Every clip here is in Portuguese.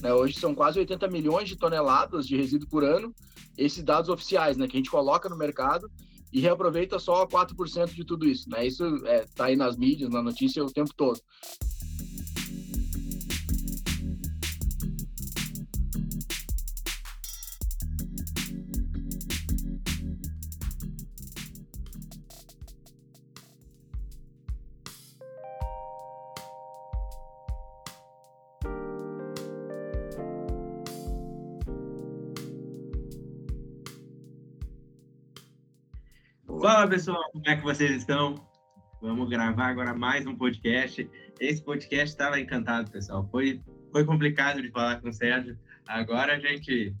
Né? Hoje são quase 80 milhões de toneladas de resíduo por ano, esses dados oficiais, né, que a gente coloca no mercado e reaproveita só 4% de tudo isso. Né? Isso está é, tá aí nas mídias, na notícia o tempo todo. Pessoal, como é que vocês estão? Vamos gravar agora mais um podcast. Esse podcast estava encantado, pessoal. Foi, foi complicado de falar com o Sérgio. Agora a gente,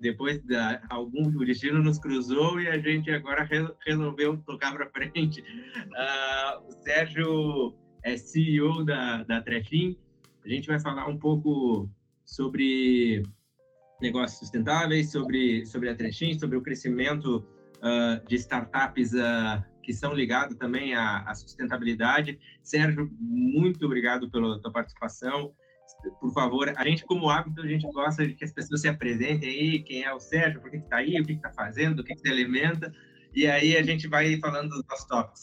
depois da algum destino nos cruzou e a gente agora re, resolveu tocar para frente. Uh, o Sérgio é CEO da, da Trefim. A gente vai falar um pouco sobre negócios sustentáveis, sobre, sobre a Trefim, sobre o crescimento uh, de startups uh, que são ligados também à, à, sustentabilidade. Sérgio, muito obrigado pela tua participação. Por favor, a gente, como hábito, a gente gosta de que as pessoas se apresentem aí, quem é o Sérgio, por que está aí, o que está fazendo, o que, se alimenta, e aí a gente vai falando dos nossos tópicos.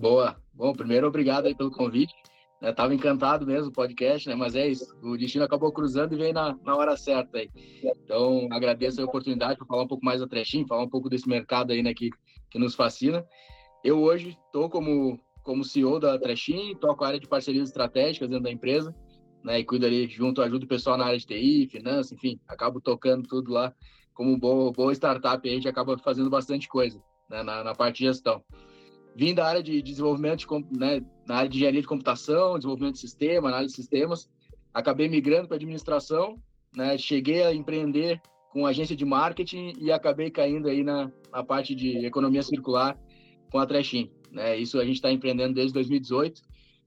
Boa. Bom, primeiro, obrigado pelo convite. Né, tava encantado mesmo o podcast, né? Mas é isso, o destino acabou cruzando e veio na, na hora certa aí. Então, agradeço a oportunidade para falar um pouco mais da Trechin, falar um pouco desse mercado aí, né, que, que nos fascina. Eu hoje estou como, como CEO da Trechin, toco a área de parcerias estratégicas dentro da empresa, né? E cuido ali junto, ajudo o pessoal na área de TI, finanças, enfim, acabo tocando tudo lá. Como boa, boa startup, a gente acaba fazendo bastante coisa né, na, na parte de gestão vim da área de desenvolvimento, de, né, na área de engenharia de computação, desenvolvimento de sistema, análise de sistemas. Acabei migrando para administração, né, cheguei a empreender com agência de marketing e acabei caindo aí na, na parte de economia circular com a Trechim. Né? Isso a gente está empreendendo desde 2018,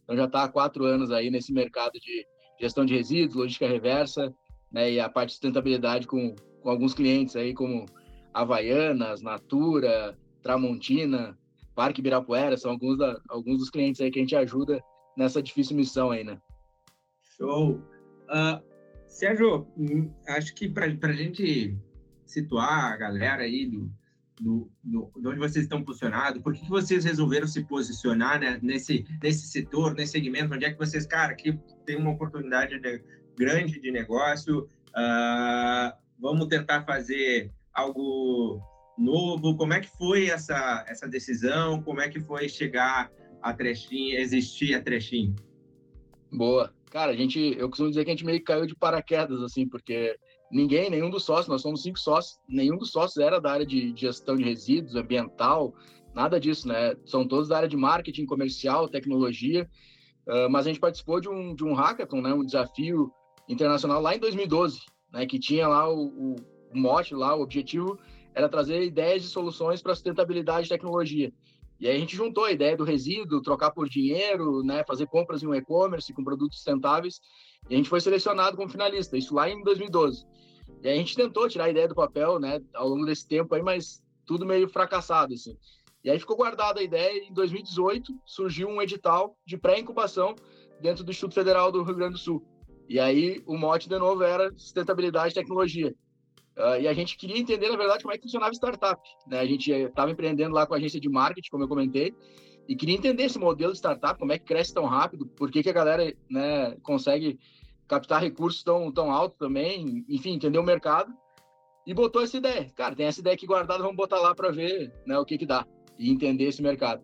então já está há quatro anos aí nesse mercado de gestão de resíduos, logística reversa, né, e a parte de sustentabilidade com, com alguns clientes aí como Havaianas, Natura, Tramontina, Parque Ibirapuera, são alguns, da, alguns dos clientes aí que a gente ajuda nessa difícil missão aí, né? Show! Uh, Sérgio, hum, acho que para a gente situar a galera aí do, do, do, de onde vocês estão posicionados, por que, que vocês resolveram se posicionar né, nesse, nesse setor, nesse segmento, onde é que vocês, cara, aqui tem uma oportunidade de, grande de negócio, uh, vamos tentar fazer algo novo. Como é que foi essa, essa decisão? Como é que foi chegar a Trechim, existir a Trechim? Boa. Cara, a gente, eu costumo dizer que a gente meio que caiu de paraquedas, assim, porque ninguém, nenhum dos sócios, nós somos cinco sócios, nenhum dos sócios era da área de gestão de resíduos, ambiental, nada disso, né? São todos da área de marketing comercial, tecnologia, uh, mas a gente participou de um, de um hackathon, né? Um desafio internacional lá em 2012, né? Que tinha lá o, o, mote, lá, o objetivo era trazer ideias de soluções para sustentabilidade e tecnologia. E aí a gente juntou a ideia do resíduo, trocar por dinheiro, né, fazer compras em um e-commerce com produtos sustentáveis, e a gente foi selecionado como finalista, isso lá em 2012. E aí a gente tentou tirar a ideia do papel, né, ao longo desse tempo aí, mas tudo meio fracassado, assim. E aí ficou guardada a ideia e em 2018 surgiu um edital de pré-incubação dentro do Instituto Federal do Rio Grande do Sul. E aí o mote de novo era sustentabilidade e tecnologia. Uh, e a gente queria entender, na verdade, como é que funcionava startup. Né? A gente estava empreendendo lá com a agência de marketing, como eu comentei, e queria entender esse modelo de startup, como é que cresce tão rápido, por que, que a galera né, consegue captar recursos tão, tão alto também, enfim, entender o mercado. E botou essa ideia. Cara, tem essa ideia aqui guardada, vamos botar lá para ver né, o que, que dá e entender esse mercado.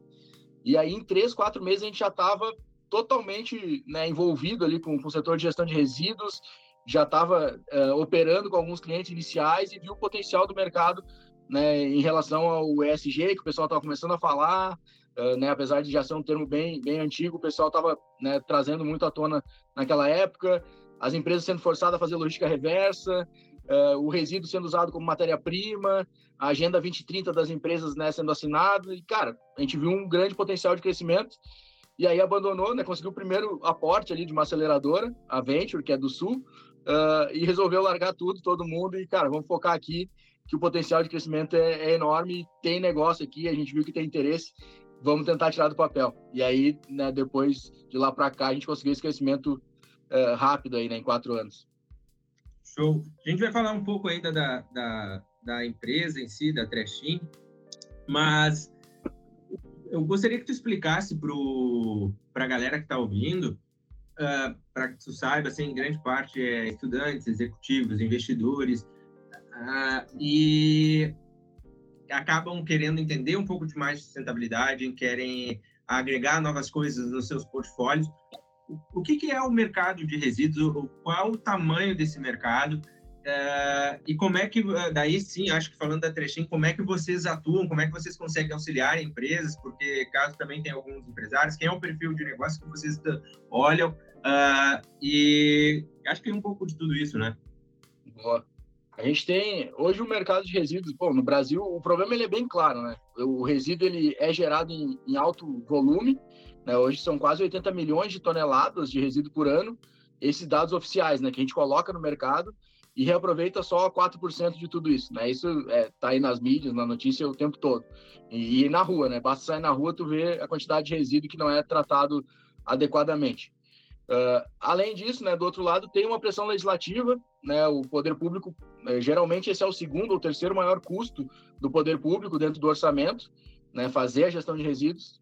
E aí, em três, quatro meses, a gente já estava totalmente né, envolvido ali com, com o setor de gestão de resíduos, já estava uh, operando com alguns clientes iniciais e viu o potencial do mercado né, em relação ao ESG, que o pessoal estava começando a falar, uh, né, apesar de já ser um termo bem, bem antigo, o pessoal estava né, trazendo muito à tona naquela época, as empresas sendo forçadas a fazer logística reversa, uh, o resíduo sendo usado como matéria-prima, a Agenda 2030 das empresas né, sendo assinada, e, cara, a gente viu um grande potencial de crescimento, e aí abandonou, né, conseguiu o primeiro aporte ali de uma aceleradora, a Venture, que é do Sul, uh, e resolveu largar tudo, todo mundo, e, cara, vamos focar aqui, que o potencial de crescimento é, é enorme, tem negócio aqui, a gente viu que tem interesse, vamos tentar tirar do papel. E aí, né, depois de lá para cá, a gente conseguiu esse crescimento uh, rápido aí, né, em quatro anos. Show. A gente vai falar um pouco ainda da, da, da empresa em si, da Trashin, mas eu gostaria que tu explicasse para a galera que está ouvindo, uh, ah, para que tu saiba, assim, grande parte é estudantes, executivos, investidores, uh, e acabam querendo entender um pouco de mais sustentabilidade, querem agregar novas coisas nos seus portfólios. O que, que é o mercado de resíduos? Qual o tamanho desse mercado? Uh, e como é que, daí sim, acho que falando da Trechem, como é que vocês atuam, como é que vocês conseguem auxiliar empresas, porque caso também tem alguns empresários, quem é o perfil de negócio que vocês olham, uh, e acho que é um pouco de tudo isso, né? Boa. A gente tem, hoje o mercado de resíduos, pô, no Brasil, o problema ele é bem claro, né? O resíduo ele é gerado em, em alto volume, né? Hoje são quase 80 milhões de toneladas de resíduo por ano, esses dados oficiais, né, que a gente coloca no mercado, e reaproveita só 4% de tudo isso, né? Isso é, tá aí nas mídias, na notícia o tempo todo. E, e, na rua, né? Basta sair na rua tu vê a quantidade de resíduo que não é tratado adequadamente. Uh, além disso, né, do outro lado, tem uma pressão legislativa, né, o poder público, né, geralmente esse é o segundo ou terceiro maior custo do poder público dentro do orçamento, né, fazer a gestão de resíduos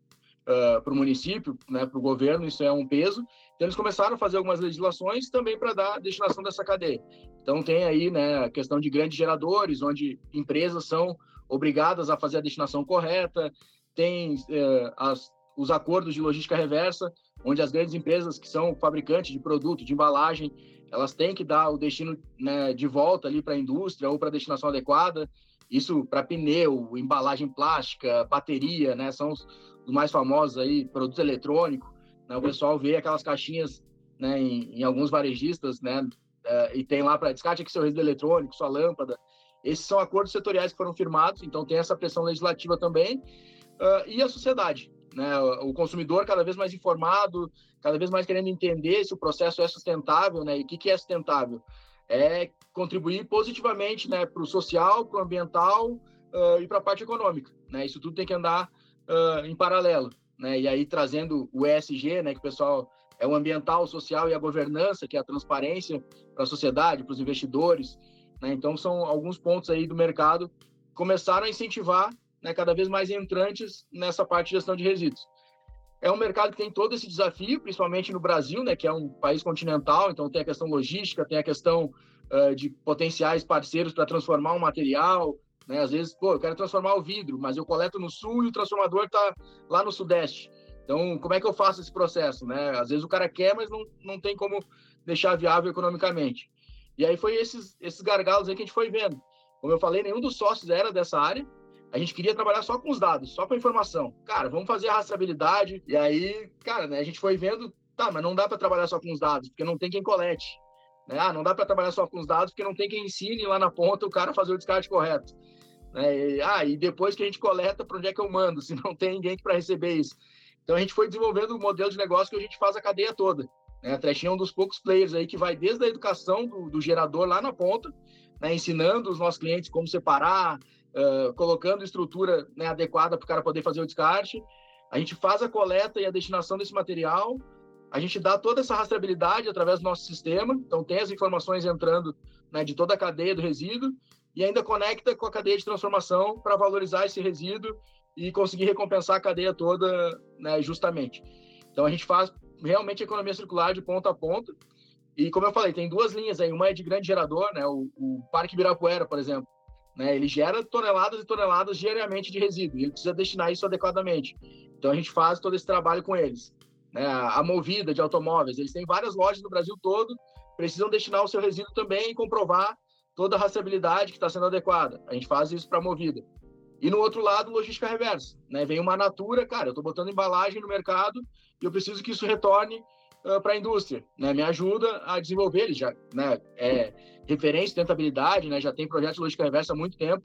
uh, para o município, né, para o governo, isso é um peso. Então, eles começaram a fazer algumas legislações também para dar destinação dessa cadeia. Então, tem aí né, a questão de grandes geradores, onde empresas são obrigadas a fazer a destinação correta, tem uh, as, os acordos de logística reversa, onde as grandes empresas que são fabricantes de produto, de embalagem, elas têm que dar o destino né, de volta ali para a indústria ou para a destinação adequada. Isso para pneu, embalagem plástica, bateria, né, são os, mais famosos aí, produto eletrônico. Né, o pessoal vê aquelas caixinhas né, em, em alguns varejistas, né, uh, e tem lá para descarte aqui seu resíduo eletrônico, sua lâmpada. Esses são acordos setoriais que foram firmados, então tem essa pressão legislativa também. Uh, e a sociedade, né? O consumidor cada vez mais informado, cada vez mais querendo entender se o processo é sustentável, né? E o que, que é sustentável? É contribuir positivamente, né, para o social, para o ambiental uh, e para a parte econômica, né? Isso tudo tem que andar uh, em paralelo, né? E aí trazendo o ESG, né, que o pessoal é o ambiental, o social e a governança, que é a transparência para a sociedade, para os investidores, né? Então são alguns pontos aí do mercado começaram a incentivar né, cada vez mais entrantes nessa parte de gestão de resíduos. É um mercado que tem todo esse desafio, principalmente no Brasil, né, que é um país continental, então tem a questão logística, tem a questão uh, de potenciais parceiros para transformar um material, né, às vezes, pô, eu quero transformar o vidro, mas eu coleto no sul e o transformador está lá no sudeste. Então, como é que eu faço esse processo, né? Às vezes o cara quer, mas não, não tem como deixar viável economicamente. E aí foi esses, esses gargalos aí que a gente foi vendo. Como eu falei, nenhum dos sócios era dessa área, a gente queria trabalhar só com os dados, só com a informação. Cara, vamos fazer a rastreabilidade. E aí, cara, né, a gente foi vendo, tá, mas não dá para trabalhar só com os dados, porque não tem quem colete. Né? Ah, não dá para trabalhar só com os dados, porque não tem quem ensine lá na ponta o cara a fazer o descarte correto. Né? E, ah, e depois que a gente coleta, para onde é que eu mando? Se não tem ninguém para receber isso. Então a gente foi desenvolvendo um modelo de negócio que a gente faz a cadeia toda. Né? A Trash é um dos poucos players aí que vai desde a educação do, do gerador lá na ponta, né? ensinando os nossos clientes como separar, colocando estrutura né, adequada para o cara poder fazer o descarte. A gente faz a coleta e a destinação desse material. A gente dá toda essa rastreabilidade através do nosso sistema. Então, tem as informações entrando né, de toda a cadeia do resíduo e ainda conecta com a cadeia de transformação para valorizar esse resíduo e conseguir recompensar a cadeia toda né, justamente. Então, a gente faz realmente economia circular de ponta a ponta. E, como eu falei, tem duas linhas aí. Uma é de grande gerador, né, o, o Parque Ibirapuera, por exemplo né? Ele gera toneladas e toneladas diariamente de resíduo e ele precisa destinar isso adequadamente. Então a gente faz todo esse trabalho com eles. Né? A movida de automóveis, eles têm várias lojas no Brasil todo, precisam destinar o seu resíduo também e comprovar toda a rastreabilidade que está sendo adequada. A gente faz isso para a movida. E no outro lado, logística reversa. Né? Vem uma natura, cara, eu estou botando embalagem no mercado e eu preciso que isso retorne uh, para a indústria. Né? Me ajuda a desenvolver, ele já né, é referência de tentabilidade, né? já tem projetos de logística reversa há muito tempo.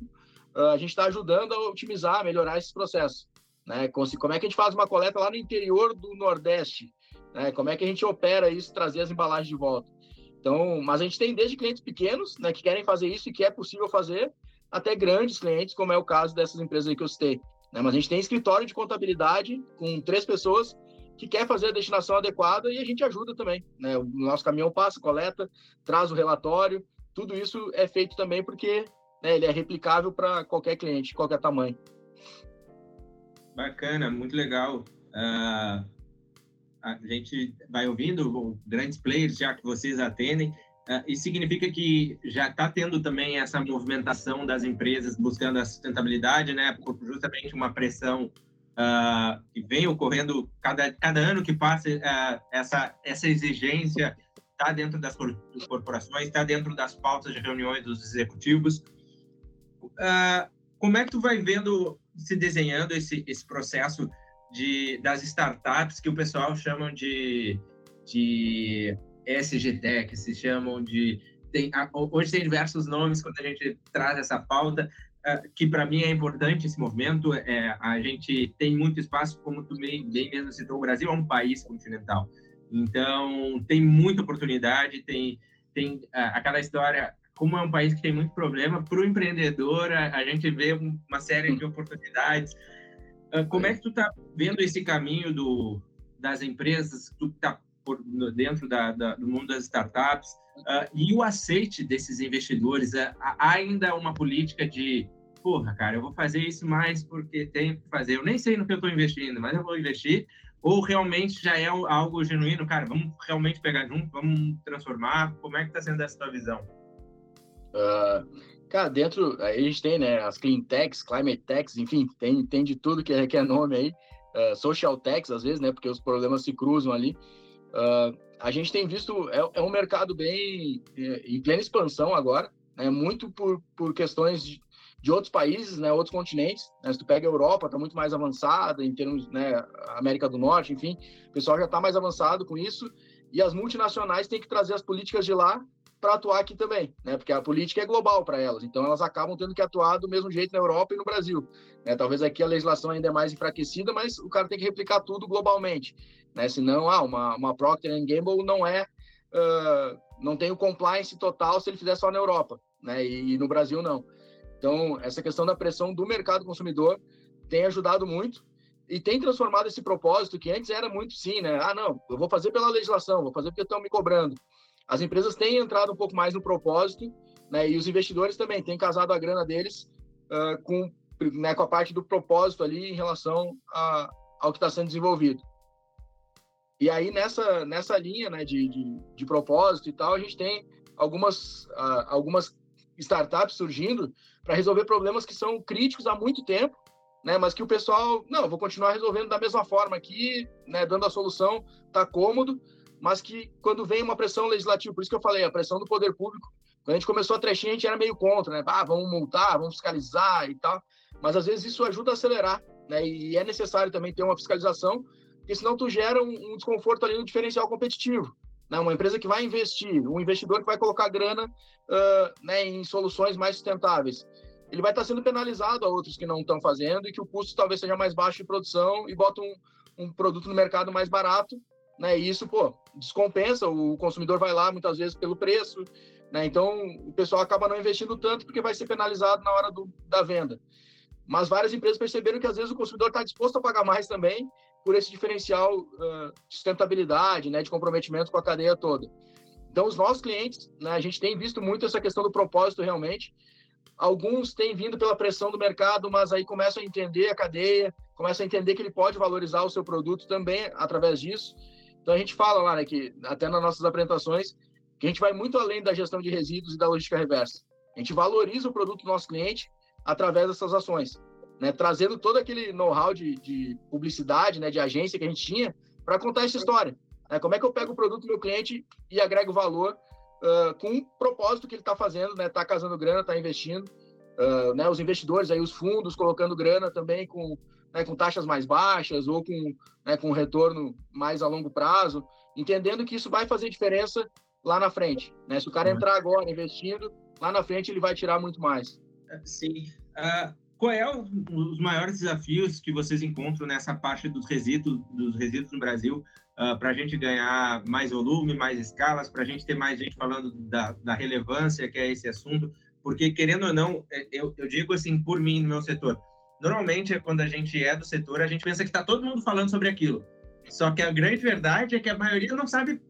Uh, a gente está ajudando a otimizar, a melhorar esses processos. Né? Como é que a gente faz uma coleta lá no interior do Nordeste? Né? Como é que a gente opera isso, trazer as embalagens de volta? Então, mas a gente tem desde clientes pequenos, né, que querem fazer isso e que é possível fazer, até grandes clientes, como é o caso dessas empresas aí que eu citei. Né? Mas a gente tem escritório de contabilidade com três pessoas que quer fazer a destinação adequada e a gente ajuda também. Né? O nosso caminhão passa, coleta, traz o relatório, tudo isso é feito também porque né, ele é replicável para qualquer cliente, qualquer tamanho. Bacana, muito legal. Uh, a gente vai ouvindo grandes players já que vocês atendem. Uh, isso significa que já está tendo também essa movimentação das empresas buscando a sustentabilidade, né? Por justamente uma pressão uh, que vem ocorrendo cada, cada ano que passa, uh, essa, essa exigência está dentro das corporações, está dentro das pautas de reuniões dos executivos. como é que tu vai vendo se desenhando esse, esse processo de, das startups que o pessoal chama de, de SGTech, se chamam de. Tem, hoje tem diversos nomes quando a gente traz essa pauta, uh, que para mim é importante esse movimento. É, a gente tem muito espaço, como tu bem, bem mesmo citou, o Brasil é um país continental. Então, tem muita oportunidade, tem, tem uh, aquela história como é um país que tem muito problema, para o empreendedor a, a, gente vê uma série de oportunidades. Uh, como é que tu está vendo esse caminho do, das empresas, tu está dentro da, da, do mundo das startups, uh, e o aceite desses investidores? Uh, ainda uma política de, porra, cara, eu vou fazer isso mais porque tenho que fazer. Eu nem sei no que eu estou investindo, mas eu vou investir. Ou realmente já é algo genuíno, cara, vamos realmente pegar junto, vamos transformar? Como é que está sendo essa tua visão? Uh, cara, dentro, a gente tem, né, as clean techs, climate techs, enfim, tem, tem de tudo que é, que é nome aí, uh, social techs, às vezes, né, porque os problemas se cruzam ali. Uh, a gente tem visto, é, é um mercado bem é, em plena expansão agora, né, muito por, por questões de, de outros países, né, outros continentes. Né, se tu pega a Europa, está muito mais avançada em termos, né, América do Norte, enfim, o pessoal já está mais avançado com isso. E as multinacionais têm que trazer as políticas de lá para atuar aqui também, né? Porque a política é global para elas, então elas acabam tendo que atuar do mesmo jeito na Europa e no Brasil. Né? Talvez aqui a legislação ainda é mais enfraquecida, mas o cara tem que replicar tudo globalmente, né? Senão, ah, uma, uma Procter Gamble não é, uh, não tem o compliance total se ele fizer só na Europa, né? E, e no Brasil não. Então essa questão da pressão do mercado consumidor tem ajudado muito e tem transformado esse propósito que antes era muito sim, né? Ah, não, eu vou fazer pela legislação, vou fazer porque estão me cobrando as empresas têm entrado um pouco mais no propósito, né, e os investidores também têm casado a grana deles uh, com, né, com a parte do propósito ali em relação a, ao que está sendo desenvolvido. E aí, nessa, nessa linha né, de, de, de propósito e tal, a gente tem algumas, uh, algumas startups surgindo para resolver problemas que são críticos há muito tempo, né, mas que o pessoal, não, vou continuar resolvendo da mesma forma aqui, né, dando a solução, tá cômodo, mas que quando vem uma pressão legislativa, por isso que eu falei, a pressão do poder público, quando a gente começou a trechinha, a gente era meio contra, né? Ah, vamos multar, vamos fiscalizar e tal. Mas às vezes isso ajuda a acelerar, né? E é necessário também ter uma fiscalização, porque senão tu gera um, um desconforto ali no diferencial competitivo. Né? Uma empresa que vai investir, um investidor que vai colocar grana uh, né, em soluções mais sustentáveis, ele vai estar sendo penalizado a outros que não estão fazendo e que o custo talvez seja mais baixo de produção e bota um, um produto no mercado mais barato né? E isso, pô, descompensa, o consumidor vai lá muitas vezes pelo preço, né? Então, o pessoal acaba não investindo tanto porque vai ser penalizado na hora do, da venda. Mas várias empresas perceberam que às vezes o consumidor está disposto a pagar mais também por esse diferencial uh, de sustentabilidade, né, de comprometimento com a cadeia toda. Então, os nossos clientes, né, a gente tem visto muito essa questão do propósito realmente. Alguns têm vindo pela pressão do mercado, mas aí começam a entender a cadeia, começam a entender que ele pode valorizar o seu produto também através disso. Então a gente fala lá, né, que até nas nossas apresentações, que a gente vai muito além da gestão de resíduos e da logística reversa. A gente valoriza o produto do nosso cliente através dessas ações, né, trazendo todo aquele know-how de, de, publicidade, né, de agência que a gente tinha para contar essa história. Né, como é que eu pego o produto do meu cliente e agrego valor uh, com o propósito que ele está fazendo, né, está casando grana, está investindo, uh, né, os investidores aí, os fundos colocando grana também com né, com taxas mais baixas ou com, né, com retorno mais a longo prazo, entendendo que isso vai fazer diferença lá na frente. Né? Se o cara entrar agora investindo, lá na frente ele vai tirar muito mais. É, sim. Uh, qual é o, os maiores desafios que vocês encontram nessa parte dos resíduos, dos resíduos no Brasil uh, ah, para a gente ganhar mais volume, mais escalas, para a gente ter mais gente falando da, da relevância que é esse assunto? Porque, querendo ou não, é, eu, eu digo assim, por mim, no meu setor, normalmente, quando a gente é do setor, a gente pensa que está todo mundo falando sobre aquilo. Só que a grande verdade é que a maioria não sabe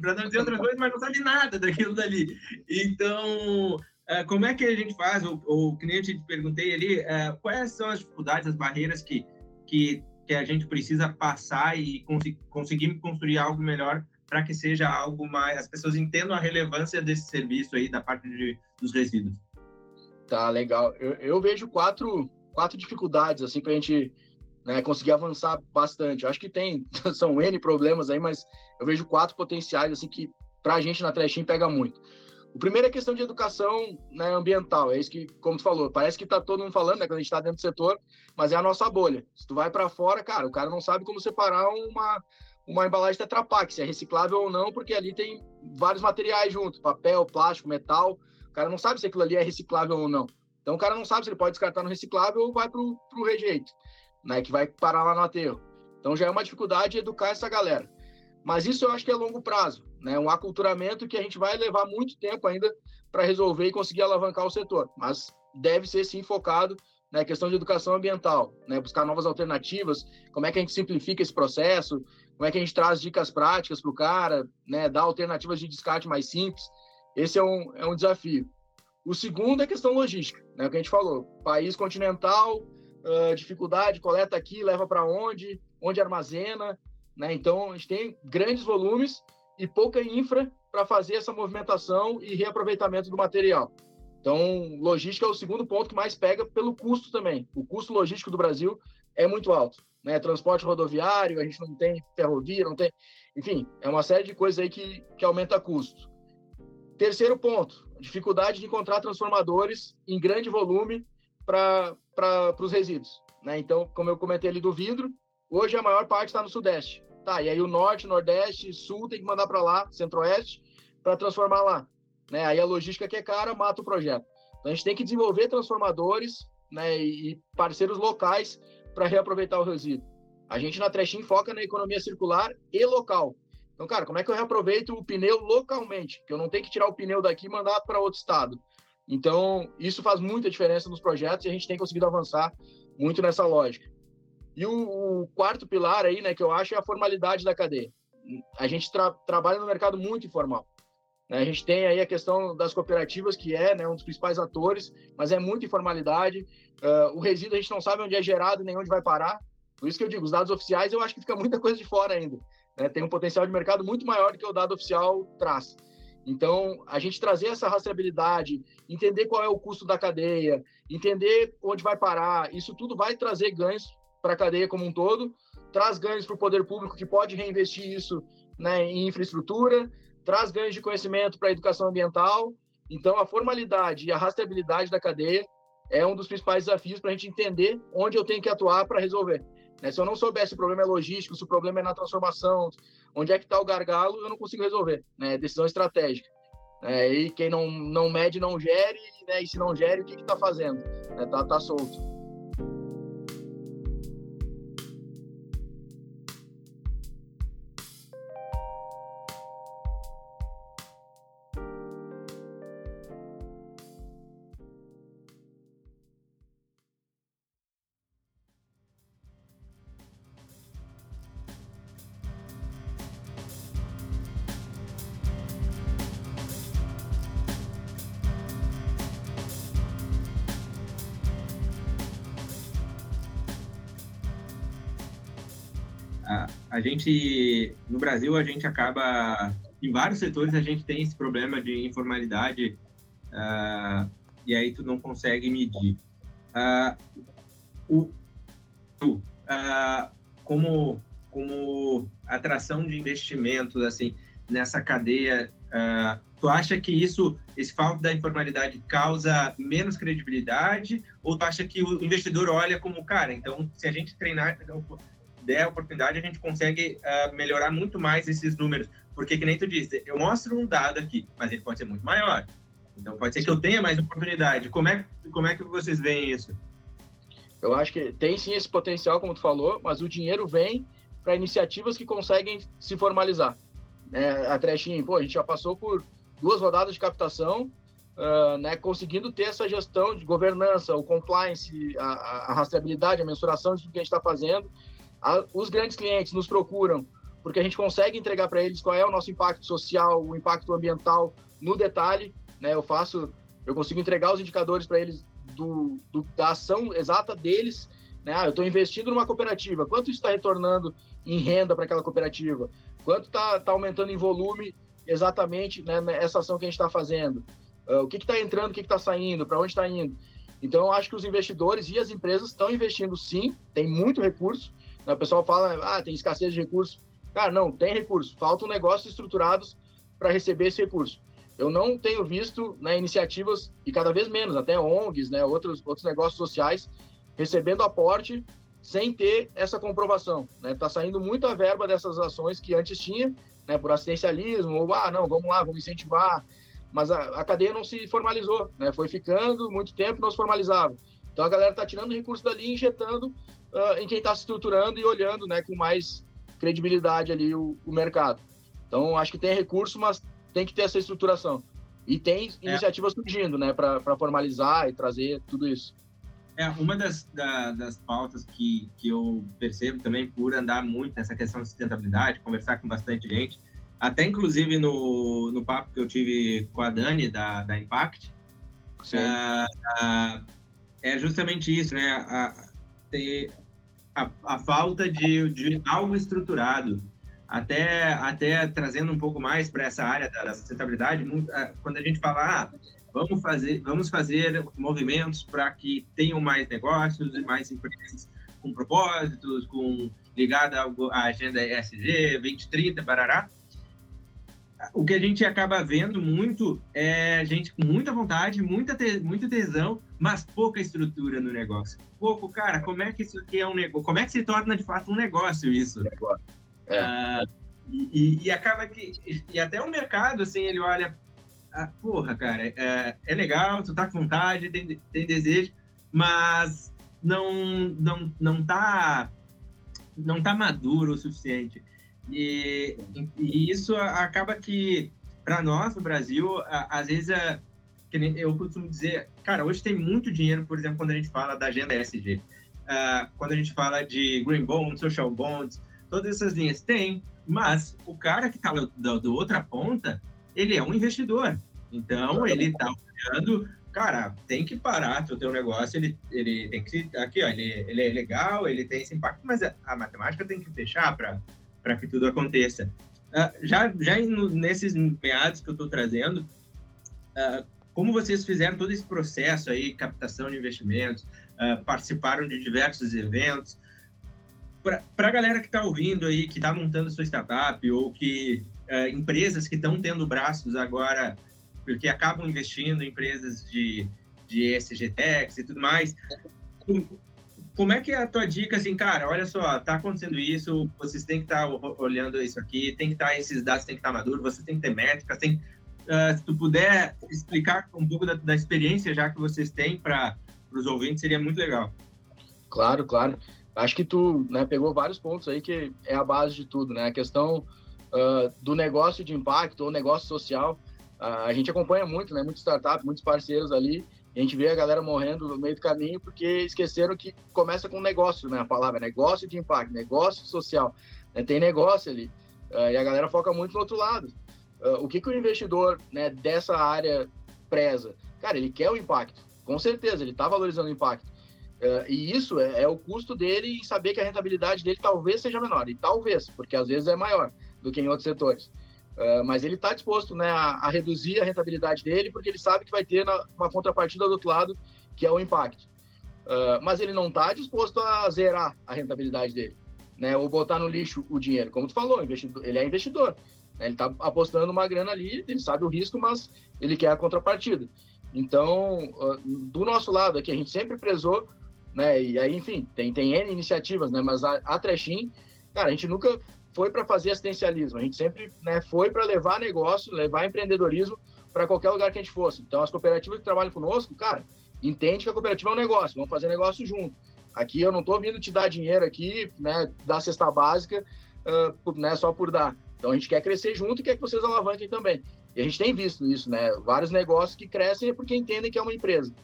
para não dizer outra coisa, mas não sabe nada daquilo dali. Então, uh, como é que a gente faz? O, cliente te perguntei ali, uh, quais são as dificuldades, as barreiras que, que, que a gente precisa passar e cons conseguir construir algo melhor para que seja algo mais, as pessoas entendam a relevância desse serviço aí da parte de, dos resíduos. Tá, legal. Eu, eu vejo quatro, quatro dificuldades, assim, para a gente né, conseguir avançar bastante. Eu acho que tem, são N problemas aí, mas eu vejo quatro potenciais, assim, que para a gente na Trashing pega muito. O primeiro é a questão de educação né, ambiental, é isso que, como tu falou, parece que tá todo mundo falando, né, quando a gente está dentro do setor, mas é a nossa bolha. Se tu vai para fora, cara, o cara não sabe como separar uma, uma embalagem Tetra Pak, se é reciclável ou não, porque ali tem vários materiais junto, papel, plástico, metal, o cara não sabe se aquilo ali é reciclável ou não. Então o cara não sabe se ele pode descartar no reciclável ou vai para o rejeito né, que vai parar lá no aterro. Então já é uma dificuldade educar essa galera. Mas isso eu acho que é longo prazo, né? Um aculturamento que a gente vai levar muito tempo ainda para resolver e conseguir alavancar o setor. Mas deve ser sim focado na né, questão de educação ambiental, né? Buscar novas alternativas, como é que a gente simplifica esse processo, como é que a gente traz dicas práticas para o cara, né? Dar alternativas de descarte mais simples. Esse é um, é um desafio. O segundo é questão logística, né? O que a gente falou, país continental, uh, dificuldade, coleta aqui, leva para onde, onde armazena, né? Então a gente tem grandes volumes e pouca infra para fazer essa movimentação e reaproveitamento do material. Então, logística é o segundo ponto que mais pega pelo custo também. O custo logístico do Brasil é muito alto, né? Transporte rodoviário, a gente não tem ferrovia, não tem, enfim, é uma série de coisas aí que, que aumenta custo. Terceiro ponto, dificuldade de encontrar transformadores em grande volume para os resíduos. Né? Então, como eu comentei ali do vidro, hoje a maior parte está no Sudeste. Tá, e aí o Norte, Nordeste, Sul tem que mandar para lá, Centro-Oeste, para transformar lá. Né? Aí a logística que é cara mata o projeto. Então a gente tem que desenvolver transformadores né, e parceiros locais para reaproveitar o resíduo. A gente na Trechin foca na economia circular e local. Então, cara, como é que eu reaproveito o pneu localmente? Que eu não tenho que tirar o pneu daqui e mandar para outro estado. Então, isso faz muita diferença nos projetos e a gente tem conseguido avançar muito nessa lógica. E o, o quarto pilar aí, né, que eu acho é a formalidade da cadeia. A gente tra trabalha no mercado muito informal. Né? A gente tem aí a questão das cooperativas, que é né, um dos principais atores, mas é muita informalidade. Uh, o resíduo a gente não sabe onde é gerado nem onde vai parar. Por isso que eu digo, os dados oficiais eu acho que fica muita coisa de fora ainda. Né? Tem um potencial de mercado muito maior do que o dado oficial traz. Então, a gente trazer essa rastreabilidade, entender qual é o custo da cadeia, entender onde vai parar, isso tudo vai trazer ganhos para a cadeia como um todo, traz ganhos para o poder público que pode reinvestir isso né, em infraestrutura, traz ganhos de conhecimento para a educação ambiental. Então, a formalidade e a rastreabilidade da cadeia é um dos principais desafios para a gente entender onde eu tenho que atuar para resolver. Né? Se eu não soubesse se o problema é logístico, se o problema é na transformação, onde é que está o gargalo, eu não consigo resolver. Né? Decisão estratégica. É, e quem não, não mede, não gere, né? e se não gere, o que está fazendo? Está é, tá solto. Gente, no Brasil, a gente acaba, em vários setores, a gente tem esse problema de informalidade uh, e aí tu não consegue medir. Uh, o, uh, como, como atração de investimentos, assim, nessa cadeia, tu acha que isso, esse falta da informalidade causa menos credibilidade ou tu acha que o investidor olha como, cara, então, se a gente treinar der a oportunidade, a gente consegue uh, melhorar muito mais esses números. Porque, que nem tu disse, eu mostro um dado aqui, mas ele pode ser muito maior. Então, pode ser que eu tenha mais oportunidade. Como é, como é que vocês veem isso? Eu acho que tem sim esse potencial, como tu falou, mas o dinheiro vem para iniciativas que conseguem se formalizar. É, a Trechinho, pô, a gente já passou por duas rodadas de captação, uh, né, conseguindo ter essa gestão de governança, o compliance, a, a rastreabilidade, a mensuração de tudo que a gente está fazendo a, os grandes clientes nos procuram porque a gente consegue entregar para eles qual é o nosso impacto social, o impacto ambiental no detalhe, né? Eu faço, eu consigo entregar os indicadores para eles do, do, da ação exata deles, né? Ah, eu estou investindo numa cooperativa, quanto está retornando em renda para aquela cooperativa? Quanto está tá aumentando em volume exatamente né, essa ação que a gente está fazendo? Uh, o que está entrando, o que está saindo, para onde está indo? Então, eu acho que os investidores e as empresas estão investindo sim, tem muito recurso. O pessoal fala, ah, tem escassez de recursos. Cara, não, tem recurso. Faltam negócios estruturados para receber esse recurso. Eu não tenho visto né, iniciativas, e cada vez menos, até ONGs, né, outros, outros negócios sociais, recebendo aporte sem ter essa comprovação. Está né? Tá saindo muita verba dessas ações que antes tinha, né, por assistencialismo, ou, ah, não, vamos lá, vamos incentivar, mas a, a cadeia não se formalizou, né? foi ficando muito tempo não se formalizava. Então a galera está tirando recurso dali e injetando uh, em quem está se estruturando e olhando né, com mais credibilidade ali o, o, mercado. Então acho que tem recurso, mas tem que ter essa estruturação. E tem é. iniciativas surgindo né, para formalizar e trazer tudo isso. É, uma das, da, das pautas que, que eu percebo também por andar muito nessa questão de sustentabilidade, conversar com bastante gente, até inclusive no, no papo que eu tive com a Dani da, da Impact, uh, uh, é justamente isso, né? A, ter a, a falta de, de algo estruturado. Até, até trazendo um pouco mais para essa área da, sustentabilidade, muito, uh, quando a gente fala, ah, vamos fazer, vamos fazer movimentos para que tenham mais negócios e mais empresas com propósitos, com ligada à agenda ESG 2030, barará. O que a gente acaba vendo muito é gente com muita vontade, muita te, muito tesão, mas pouca estrutura no negócio. Pouco, cara, como é que isso aqui é um negócio? Como é que se torna de fato um negócio isso? É. Ah, e, e, acaba que e até o mercado assim ele olha ah, porra, cara, é, é legal, tu tá com vontade, tem, tem desejo, mas não, não, não tá não tá maduro o suficiente. E, e isso acaba que, para nós, no Brasil, às vezes, é, eu costumo dizer, cara, hoje tem muito dinheiro, por exemplo, quando a gente fala da agenda ESG. Uh, quando a gente fala de green bonds, social bonds, todas essas linhas tem, mas o cara que está do outra ponta, ele é um investidor. Então, ele está olhando, cara, tem que parar o teu negócio, ele, ele tem que, aqui, ó, ele, ele é legal, ele tem esse impacto, mas a, a matemática tem que fechar para que tudo aconteça. Uh, já já no, nesses meados que eu estou trazendo, uh, como vocês fizeram todo esse processo aí, captação de investimentos, uh, participaram de diversos eventos, para a galera que está ouvindo aí, que está montando sua startup, ou que empresas que estão tendo braços agora, porque acabam investindo em empresas de, de e tudo mais. Como é que é a tua dica, assim, cara, olha só, tá acontecendo isso, vocês têm que estar tá olhando isso aqui, tem que estar, tá, esses dados têm que estar tá maduros, você tem que ter métricas, tem, uh, se tu puder explicar um pouco da, da experiência já que vocês têm para os ouvintes, seria muito legal. Claro, claro. Acho que tu né, pegou vários pontos aí que é a base de tudo, né? A questão uh, do negócio de impacto ou negócio social. Uh, a gente acompanha muito, né? Muitos startups, muitos parceiros ali. A gente vê a galera morrendo no meio do caminho porque esqueceram que começa com negócio, né? A palavra negócio de impacto, negócio social. Né? Tem negócio ali. Uh, e a galera foca muito no outro lado. o que, que o investidor né, dessa área preza? Cara, ele quer o impacto. Com certeza, ele está valorizando o impacto. Uh, e isso é, é, o custo dele em saber que a rentabilidade dele talvez seja menor. E talvez, porque às vezes é maior do que em outros setores. Uh, mas ele está disposto né, a, a, reduzir a rentabilidade dele, porque ele sabe que vai ter na, uma contrapartida do outro lado, que é o impacto. Uh, mas ele não está disposto a zerar a rentabilidade dele, né, ou botar no lixo o dinheiro. Como tu falou, ele é investidor. Né, ele está apostando uma grana ali, ele sabe o risco, mas ele quer a contrapartida. Então, do nosso lado aqui, a gente sempre prezou né? E aí, enfim, tem, tem N iniciativas, né? Mas a, a Trechim, cara, a gente nunca foi para fazer assistencialismo, a gente sempre né, foi para levar negócio, levar empreendedorismo para qualquer lugar que a gente fosse. Então, as cooperativas que trabalham conosco, cara, entende que a cooperativa é um negócio, vamos fazer negócio junto. Aqui eu não estou vindo te dar dinheiro aqui, né, da cesta básica, uh, né, só por dar. Então a gente quer crescer junto e quer que vocês alavanquem também. E a gente tem visto isso, né? Vários negócios que crescem é porque entendem que é uma empresa.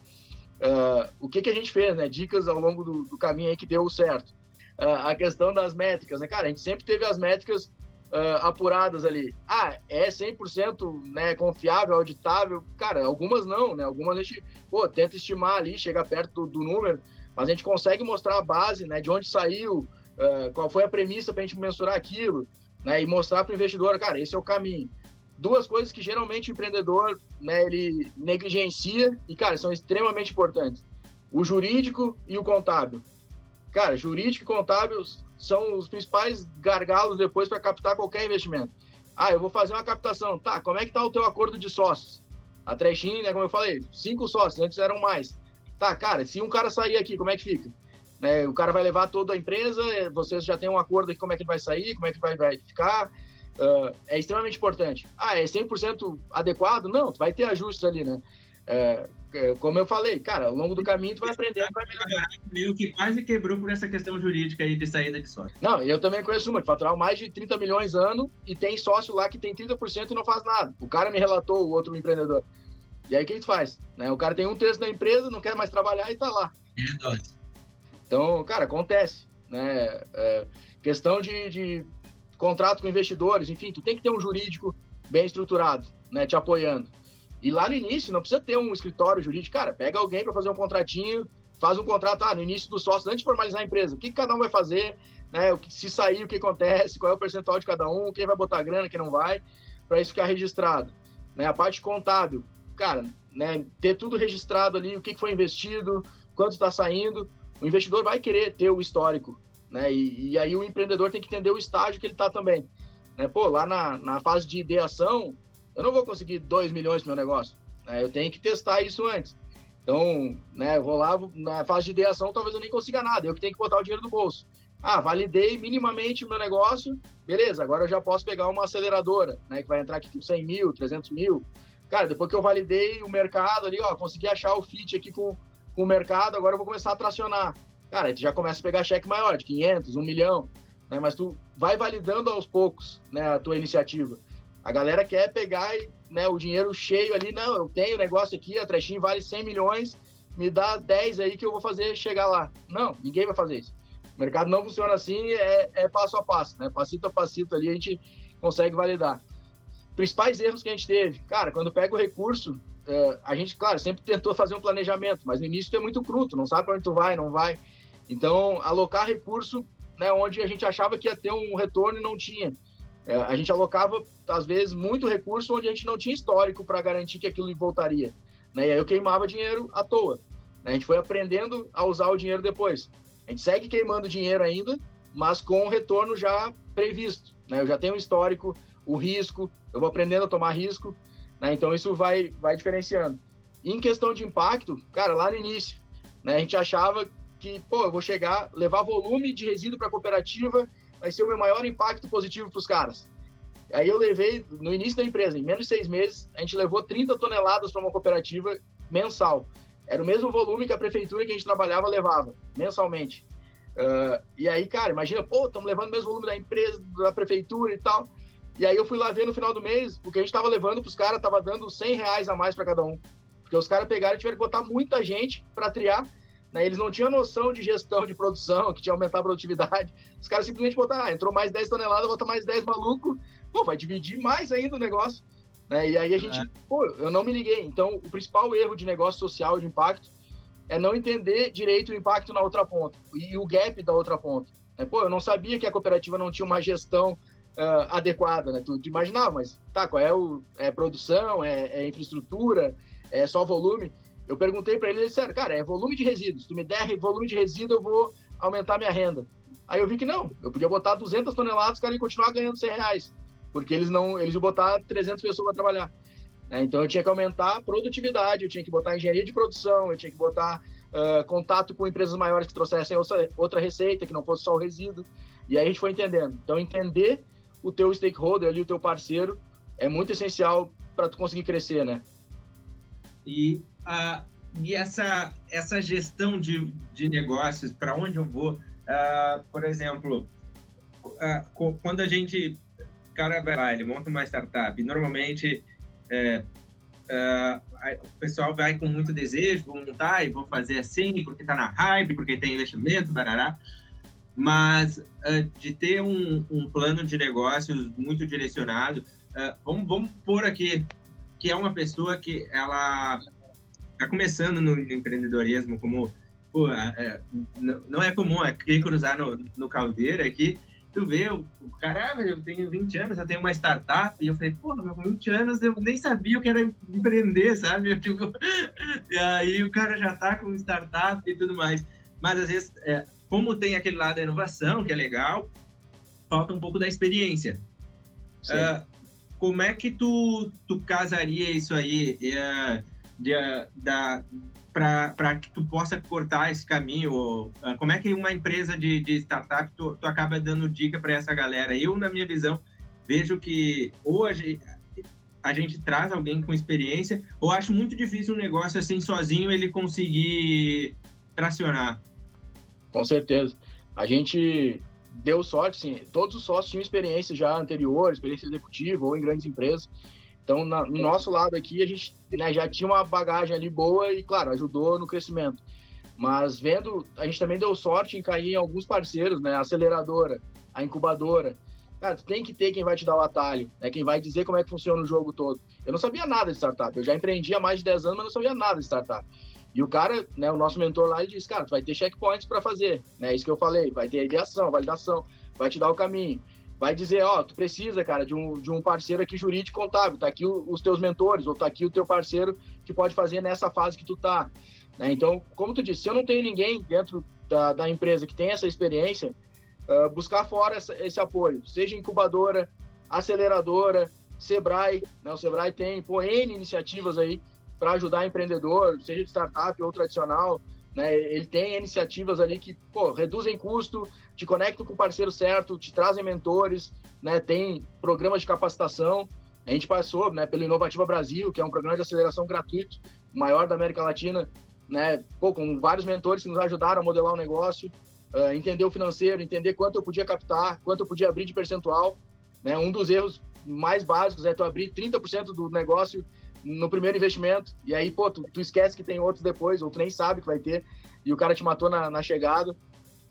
Uh, o que, que a gente fez, né? Dicas ao longo do, do caminho aí que deu certo. A questão das métricas, né? Cara, a gente sempre teve as métricas uh, apuradas ali. Ah, é 100% né, confiável, auditável? Cara, algumas não, né? Algumas a gente, pô, tenta estimar ali, chega perto do, do número, mas a gente consegue mostrar a base, né? De onde saiu, uh, qual foi a premissa para a gente mensurar aquilo, né? E mostrar para o investidor, cara, esse é o caminho. Duas coisas que geralmente o empreendedor, né, ele negligencia e, cara, são extremamente importantes. O jurídico e o contábil. Cara, jurídico e contábil são os principais gargalos depois para captar qualquer investimento. Ah, eu vou fazer uma captação. Tá, como é que tá o teu acordo de sócios? A trechinha, né, como eu falei, cinco sócios, antes eram mais. Tá, cara, se um cara sair aqui, como é que fica? É, o cara vai levar toda a empresa, vocês já têm um acordo de como é que ele vai sair, como é que vai, vai ficar. Uh, é extremamente importante. Ah, é 100% adequado? Não, vai ter ajustes ali, né? É, como eu falei, cara, ao longo do caminho tu vai aprendendo, vai melhorar. Meio que quase quebrou por essa questão jurídica aí de saída de sócio. Não, eu também conheço uma, que faturar mais de 30 milhões ano e tem sócio lá que tem 30% e não faz nada. O cara me relatou, o outro empreendedor. E aí o que tu faz? Né? O cara tem um terço da empresa, não quer mais trabalhar e tá lá. É então, cara, acontece. Né? É, questão de, de contrato com investidores, enfim, tu tem que ter um jurídico bem estruturado, né, te apoiando. E lá no início, não precisa ter um escritório jurídico. Cara, pega alguém para fazer um contratinho, faz um contrato ah, no início do sócio, antes de formalizar a empresa. O que, cada um vai fazer, né? O que, se sair, o que acontece, qual é o percentual de cada um, quem vai botar grana, quem não vai, para isso ficar registrado. Né? A parte contábil, cara, né? ter tudo registrado ali, o que, que foi investido, quanto está saindo. O investidor vai querer ter o histórico, né? E, e aí o empreendedor tem que entender o estágio que ele está também. Né? Pô, lá na, na fase de ideação, eu não vou conseguir 2 milhões no meu negócio. Né? Eu tenho que testar isso antes. Então, né, vou lá na fase de ideação, talvez eu nem consiga nada. Eu que tenho que botar o dinheiro do bolso. Ah, validei minimamente o meu negócio, beleza, agora eu já posso pegar uma aceleradora, né, que vai entrar aqui com 100 mil, 300 mil. Cara, depois que eu validei o mercado ali, ó, consegui achar o fit aqui com, com o mercado, agora eu vou começar a tracionar. Cara, tu já começa a pegar cheque maior, de 500, 1 milhão, né, mas tu vai validando aos poucos, né, a tua iniciativa. A galera quer pegar né, o dinheiro cheio ali, não, eu tenho negócio aqui, a trechinho vale 100 milhões, me dá 10 aí que eu vou fazer chegar lá. Não, ninguém vai fazer isso. O mercado não funciona assim, é, é passo a passo, né? Passito a passito ali a gente consegue validar. Principais erros que a gente teve, cara, quando pega o recurso, é, a gente, claro, sempre tentou fazer um planejamento, mas no início é muito cruto, não sabe para onde tu vai, não vai. Então, alocar recurso, né, onde a gente achava que ia ter um retorno e não tinha. É, a gente alocava, às vezes, muito recurso onde a gente não tinha histórico para garantir que aquilo voltaria. Né? E aí eu queimava dinheiro à toa. Né? A gente foi aprendendo a usar o dinheiro depois. A gente segue queimando dinheiro ainda, mas com o retorno já previsto. Né? Eu já tenho um histórico, o risco, eu vou aprendendo a tomar risco, né? então isso vai, vai diferenciando. E em questão de impacto, cara, lá no início, né, a gente achava que, pô, eu vou chegar, levar volume de resíduo para a cooperativa vai ser o meu maior impacto positivo para os caras. Aí eu levei, no início da empresa, em menos de seis meses, a gente levou 30 toneladas para uma cooperativa mensal. Era o mesmo volume que a prefeitura que a gente trabalhava levava, mensalmente. Uh, e aí, cara, imagina, pô, estamos levando o mesmo volume da empresa, da prefeitura e tal. E aí eu fui lá ver no final do mês, porque a gente estava levando para os caras, estava dando 100 reais a mais para cada um. Porque os caras pegaram e tiveram que botar muita gente para triar né? Eles não tinham noção de gestão de produção, que tinha aumentar a produtividade. Os caras simplesmente botaram, ah, entrou mais 10 toneladas, bota mais 10 maluco, pô, vai dividir mais ainda o negócio. Né? E aí a gente, é. pô, eu não me liguei. Então, o principal erro de negócio social de impacto é não entender direito o impacto na outra ponta e o gap da outra ponta. É, pô, eu não sabia que a cooperativa não tinha uma gestão uh, adequada, né? Tu, tu imaginava, mas tá, qual é o é produção, é, é infraestrutura, é só volume. Eu perguntei para ele, ele disse, cara, é volume de resíduos. Se tu me der volume de resíduo, eu vou aumentar minha renda. Aí eu vi que não, eu podia botar 200 toneladas, cara, e continuar ganhando 100 reais, porque eles não, eles iam botar 300 pessoas para trabalhar. É, então eu tinha que aumentar a produtividade, eu tinha que botar engenharia de produção, eu tinha que botar uh, contato com empresas maiores que trouxessem outra, outra receita, que não fosse só o resíduo. E aí a gente foi entendendo. Então entender o teu stakeholder ali, o teu parceiro, é muito essencial para tu conseguir crescer, né? E Uh, e essa, essa gestão de, de negócios, para onde eu vou? Uh, por exemplo, uh, quando a gente, o cara vai lá, ele monta uma startup, normalmente é, o pessoal vai com muito desejo, vou montar e vou fazer assim, porque está na hype, porque tem investimento, barará. mas uh, de ter um, um, plano de negócios muito direcionado. Uh, vamos, vamos pôr aqui que é uma pessoa que ela está começando no, empreendedorismo como pô, é, não é comum aqui cruzar no, no caldeira aqui tu vê, o, o cara, ah, eu tenho 20 anos, eu tenho uma startup, e eu falei, pô, com 20 anos eu nem sabia o que era empreender, sabe? Eu, tipo, e aí o cara já tá com startup e tudo mais. Mas às vezes, é, como tem aquele lado da inovação, que é legal, falta um pouco da experiência. Uh, como é que tu, tu casaria isso aí uh, para que tu possa cortar esse caminho? Ou, uh, como é que uma empresa de, de startup tu, tu acaba dando dica para essa galera? Eu, na minha visão, vejo que hoje a gente traz alguém com experiência, ou acho muito difícil um negócio assim sozinho ele conseguir tracionar. Com certeza. A gente deu sorte, sim. Todos os sócios tinham experiência já anterior, experiência executiva ou em grandes empresas. Então, na, no nosso lado aqui, a gente né, já tinha uma bagagem ali boa e, claro, ajudou no crescimento. Mas vendo, a gente também deu sorte em cair em alguns parceiros, né? A aceleradora, a incubadora. Cara, tem que ter quem vai te dar o atalho, né? Quem vai dizer como é que funciona o jogo todo. Eu não sabia nada de startup. Eu já empreendi há mais de 10 anos, mas não sabia nada de startup. E o cara, né, o nosso mentor lá, ele disse, cara, tu vai ter checkpoints para fazer, né? Isso que eu falei, vai ter ideação, validação, vai te dar o caminho vai dizer, ó, tu precisa, cara, de um, de um parceiro aqui jurídico contábil, tá aqui o, os teus mentores, ou tá aqui o teu parceiro que pode fazer nessa fase que tu tá. Né? Então, como tu disse, se eu não tenho ninguém dentro da, da empresa que tem essa experiência, uh, buscar fora essa, esse apoio, seja incubadora, aceleradora, Sebrae, né? o Sebrae tem, pô, N iniciativas aí para ajudar empreendedor, seja de startup ou tradicional, né? Ele tem iniciativas ali que, pô, reduzem custo, te conectam com o parceiro certo, te trazem mentores, né? Tem programas de capacitação. A gente passou, né, pelo Inovativa Brasil, que é um programa de aceleração gratuito, maior da América Latina, né? Pô, com vários mentores que nos ajudaram a modelar o negócio, uh, entender o financeiro, entender quanto eu podia captar, quanto eu podia abrir de percentual, né? Um dos erros mais básicos é tu abrir 30% do negócio no primeiro investimento, e aí, pô, tu, tu, esquece que tem outros depois, ou tu nem sabe que vai ter, e o cara te matou na, na chegada,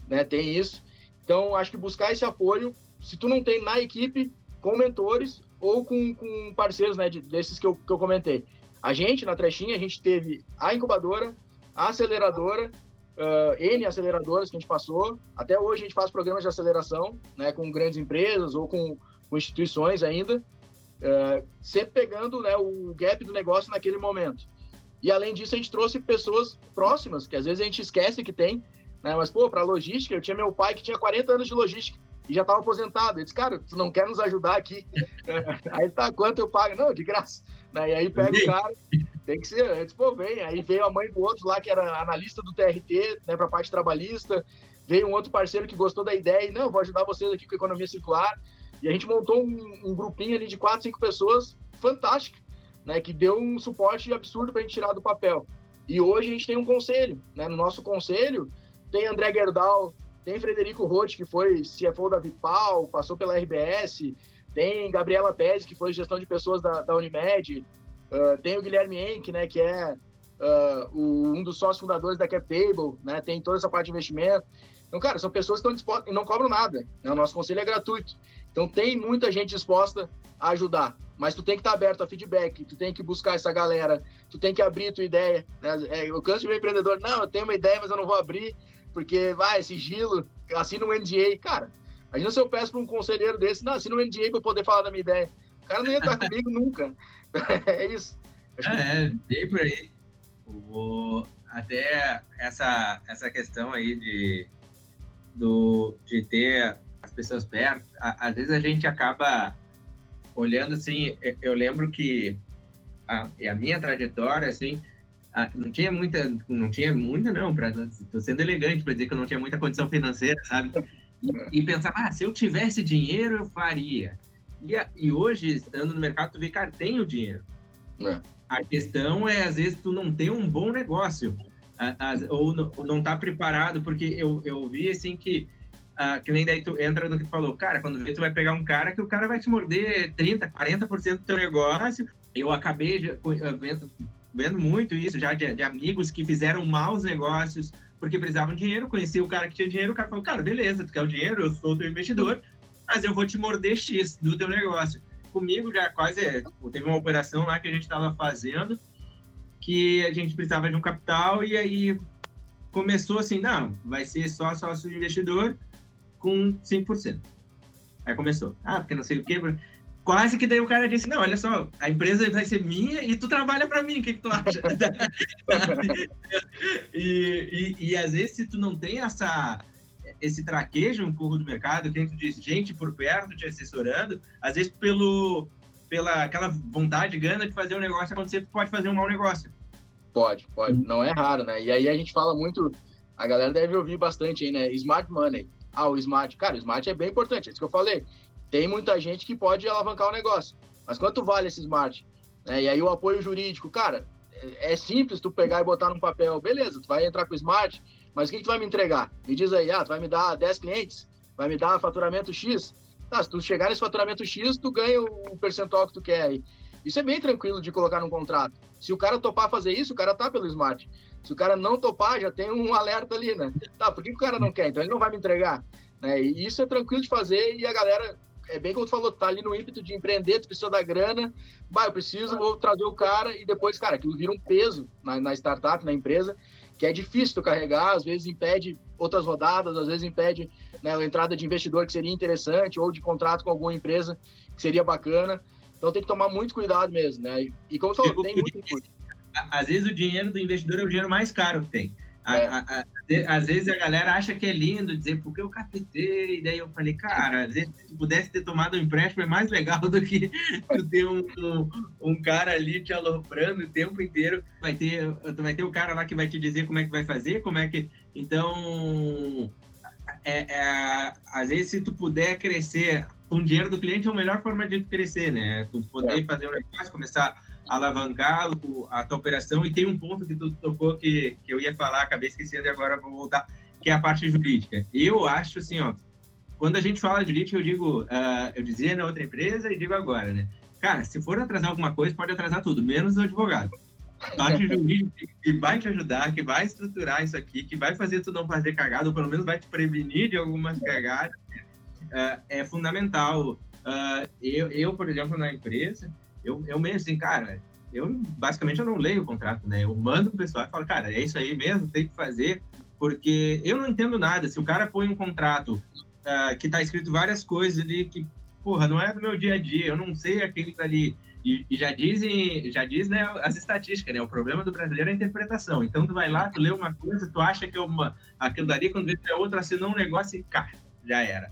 né? Tem isso. Então, acho que buscar esse apoio, se tu não tem na equipe, com mentores ou com, com parceiros, né, de, desses que eu, que eu comentei. A gente, na Trechinha, a gente teve a incubadora, a aceleradora, uh, N aceleradoras que a gente passou. Até hoje a gente faz programas de aceleração, né, com grandes empresas ou com, com instituições ainda, uh, sempre pegando né, o gap do negócio naquele momento. E além disso, a gente trouxe pessoas próximas, que às vezes a gente esquece que tem, né? Mas, pô, para logística, eu tinha meu pai que tinha 40 anos de logística e já estava aposentado. Ele disse, cara, tu não quer nos ajudar aqui? aí tá, quanto eu pago? Não, de graça. Né? E aí pega o cara, tem que ser. Disse, pô, vem. Aí veio a mãe do outro lá, que era analista do TRT, né, para parte trabalhista. Veio um outro parceiro que gostou da ideia e, não, vou ajudar vocês aqui com a economia circular. E a gente montou um, um grupinho ali de quatro, cinco pessoas, fantástico, né, que deu um suporte absurdo para a gente tirar do papel. E hoje a gente tem um conselho, né? No nosso conselho, tem André Gerdau, tem Frederico Roth, que foi CFO da Vipal, passou pela RBS, tem Gabriela Pérez, que foi gestão de pessoas da, da Unimed, uh, tem o Guilherme Enck, né, que é uh, o, um dos sócios fundadores da CapTable, né, tem toda essa parte de investimento. Então, cara, são pessoas que estão dispostas e não cobram nada. Né? O nosso conselho é gratuito. Então, tem muita gente disposta a ajudar. Mas tu tem que estar aberto a feedback, tu tem que buscar essa galera, tu tem que abrir tua ideia. Né? É, eu canso de ver empreendedor, não, eu tenho uma ideia, mas eu não vou abrir porque vai, sigilo, assina um NDA. Cara, imagina se eu peço para um conselheiro desse, não, assina um NDA para poder falar da minha ideia. O cara não ia estar comigo nunca. é isso. É, bem por aí. O, até essa, essa questão aí de, do, de ter pessoas perto, a, às vezes a gente acaba olhando assim, eu lembro que a, a minha trajetória, assim, ah, não tinha muita, não tinha muita não, para tô sendo elegante para dizer que eu não tinha muita condição financeira, sabe? E, e pensar, ah, se eu tivesse dinheiro eu faria. E, e hoje, estando no mercado, tu vê, cara, tem o dinheiro. É. A questão é, às vezes, tu não ter um bom negócio, ou não, ou não tá preparado, porque eu, eu vi, assim, que, uh, que nem daí tu entra no que tu falou, cara, quando vê, tu vai pegar um cara que o cara vai te morder 30%, 40% do teu negócio. Eu acabei vendo vendo muito isso já de, de amigos que fizeram maus negócios porque precisavam de dinheiro, conheci o cara que tinha dinheiro, o cara falou, cara, beleza, tu quer o dinheiro, eu sou teu investidor, mas eu vou te morder X do teu negócio. Comigo já quase, teve uma operação lá que a gente estava fazendo, que a gente precisava de um capital, e aí começou assim, não, vai ser só sócio investidor com 5%. Aí começou, ah, porque não sei o quê, quase que daí o cara disse, não, olha só, a empresa vai ser minha e tu trabalha para mim, o que, que tu acha? e, e, e, às vezes se tu não tem essa esse traquejo um pouco do mercado, que gente diz gente por perto te assessorando, às vezes pelo pela aquela vontade, gana de fazer um negócio acontecer, tu pode fazer um mau negócio. Pode, pode, não é raro, né? E aí a gente fala muito, a galera deve ouvir bastante aí, né? Smart money. Ah, o smart, cara, o smart é bem importante, é isso que eu falei tem muita gente que pode alavancar o negócio. Mas quanto vale esse smart? É, e aí o apoio jurídico, cara, é, é, simples tu pegar e botar num papel, beleza, tu vai entrar com o smart, mas o que, que tu vai me entregar? Me diz aí, ah, tu vai me dar 10 clientes? Vai me dar faturamento X? Tá, se tu chegar nesse faturamento X, tu ganha o percentual que tu quer aí. Isso é bem tranquilo de colocar num contrato. Se o cara topar fazer isso, o cara tá pelo smart. Se o cara não topar, já tem um alerta ali, né? Tá, por que, o cara não quer? Então ele não vai me entregar. Né? E isso é tranquilo de fazer e a galera é bem como tu falou, tá ali no ímpeto de empreender, tu precisa da grana, vai, eu preciso, vou trazer o cara, e depois, cara, aquilo vira um peso na, na startup, na empresa, que é difícil tu carregar, às vezes impede outras rodadas, às vezes impede né, a entrada de investidor que seria interessante, ou de contrato com alguma empresa que seria bacana. Então tem que tomar muito cuidado mesmo, né? E, e como tu falou, tem muito. Às vezes o dinheiro do investidor é o dinheiro mais caro que tem. É. às vezes a galera acha que é lindo dizer porque eu captei, e daí eu falei, cara, às vezes se pudesse ter tomado um empréstimo é mais legal do que ter um, um, um, cara ali te aloprando o tempo inteiro. Vai ter, vai ter o cara lá que vai te dizer como é que vai fazer, como é que. Então, é, é, às vezes, se tu puder crescer com o dinheiro do cliente, é a melhor forma de crescer, né? Tu poder é. fazer um negócio, começar alavancar a tua operação. E tem um ponto que tu tocou que, que eu ia falar, acabei esquecendo e agora vou voltar, que é a parte jurídica. Eu acho assim, ó, quando a gente fala jurídica, eu digo, uh, eu dizia na outra empresa e digo agora, né? Cara, se for atrasar alguma coisa, pode atrasar tudo, menos o advogado. Parte jurídica que vai te ajudar, que vai estruturar isso aqui, que vai fazer tu não fazer cagada, ou pelo menos vai te prevenir de algumas cagadas, uh, é fundamental. Uh, eu, eu, por exemplo, na empresa, eu, eu mesmo assim, cara, eu basicamente eu não leio o contrato, né? Eu mando pro pessoal e falo, cara, é isso aí mesmo, tem que fazer, porque eu não entendo nada. Se o cara põe um contrato uh, que tá escrito várias coisas ali que, porra, não é do meu dia a dia, eu não sei aquele ali. E, e já dizem, já diz, né, as estatísticas, né? O problema do brasileiro é a interpretação. Então tu vai lá, tu lê uma coisa, tu acha que é uma, aquilo dali, quando vê é outra, assinou um negócio e, cara, já era.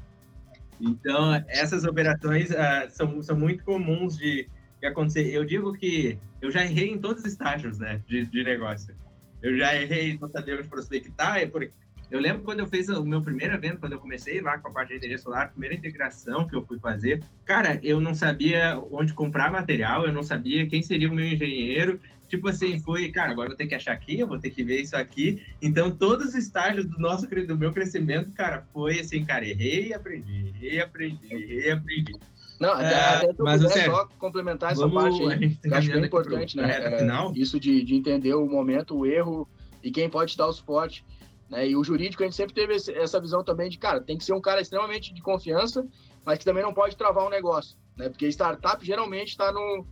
Então, essas operações uh, são, são muito comuns de, que acontecer. Eu digo que eu já errei em todos os estágios, né, de, de negócio. Eu já errei no saber onde prospectar, porque eu lembro quando eu fiz o meu primeiro evento, quando eu comecei lá com a parte de energia solar, primeira integração que eu fui fazer, cara, eu não sabia onde comprar material, eu não sabia quem seria o meu engenheiro. Tipo assim, foi, cara, agora eu vou ter que achar aqui, eu vou ter que ver isso aqui. Então, todos os estágios do nosso do meu crescimento, cara, foi assim, cara, errei e aprendi, errei e aprendi, errei e aprendi. Não, até, é, até mas, puder só complementar essa parte aí, que acho é importante, né? É, isso de, de entender o momento, o erro e quem pode dar o suporte. Né? E o jurídico, a gente sempre teve essa visão também de, cara, tem que ser um cara extremamente de confiança, mas que também não pode travar um negócio, né? Porque startup geralmente está no,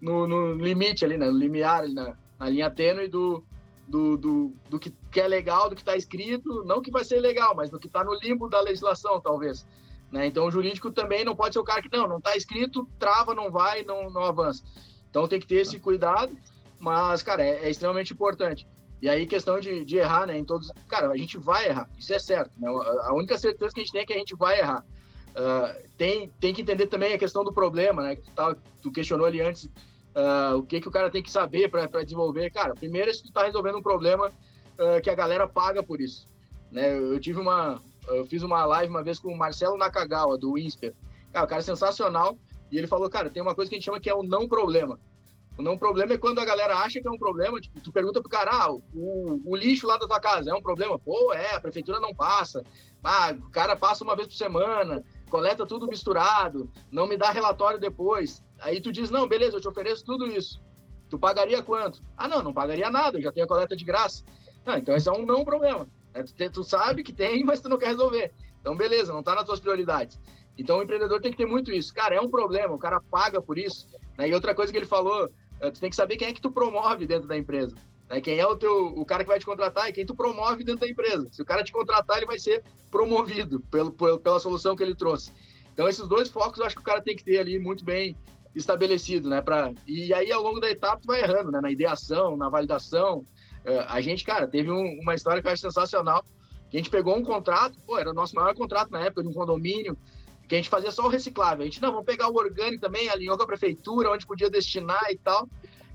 no, no, limite ali, né? No limiar, ali na, na linha tênue do, do, do, do que, que é legal, do que está escrito, não que vai ser legal, mas do que está no limbo da legislação, talvez. Né? Então, o jurídico também não pode ser o cara que, não, não está escrito, trava, não vai, não, não avança. Então, tem que ter esse cuidado, mas, cara, é, é extremamente importante. E aí, questão de, de, errar, né? Em todos. Cara, a gente vai errar, isso é certo. Né? A única certeza que a gente tem é que a gente vai errar. Uh, tem, tem que entender também a questão do problema, né? Que tu, tá, tu questionou ali antes uh, o que, que o cara tem que saber para desenvolver. Cara, primeiro é se tu está resolvendo um problema uh, que a galera paga por isso. Né? Eu tive uma, eu fiz uma live uma vez com o Marcelo Nakagawa, do Whisper. Cara, o cara é sensacional. E ele falou, cara, tem uma coisa que a gente chama que é o não problema. O não problema é quando a galera acha que é um problema. Tipo, tu pergunta pro cara, ah, o, o lixo lá da tua casa é um problema? Pô, é, a prefeitura não passa. Ah, o cara passa uma vez por semana, coleta tudo misturado, não me dá relatório depois. Aí tu diz, não, beleza, eu te ofereço tudo isso. Tu pagaria quanto? Ah, não, não pagaria nada, eu já tenho a coleta de graça. Ah, então esse é um não problema. É, tu, sabe que tem, mas tu não quer resolver. Então, beleza, não está nas tuas prioridades. Então, o empreendedor tem que ter muito isso. Cara, é um problema, o cara paga por isso. Né? E outra coisa que ele falou, é, tu tem que saber quem é que tu promove dentro da empresa. Né? Quem é o teu, o cara que vai te contratar e quem tu promove dentro da empresa. Se o cara te contratar, ele vai ser promovido pelo, pela solução que ele trouxe. Então, esses dois focos eu acho que o cara tem que ter ali muito bem estabelecido, né? Pra... E aí, ao longo da etapa, tu vai errando, né? Na ideação, na validação. Uh, a gente, cara, teve um, uma história que eu acho sensacional. A gente pegou um contrato, pô, era o nosso maior contrato na época, de um condomínio, que a gente fazia só o reciclável. A gente, não, vamos pegar o orgânico também, alinhou com a prefeitura, onde podia destinar e tal.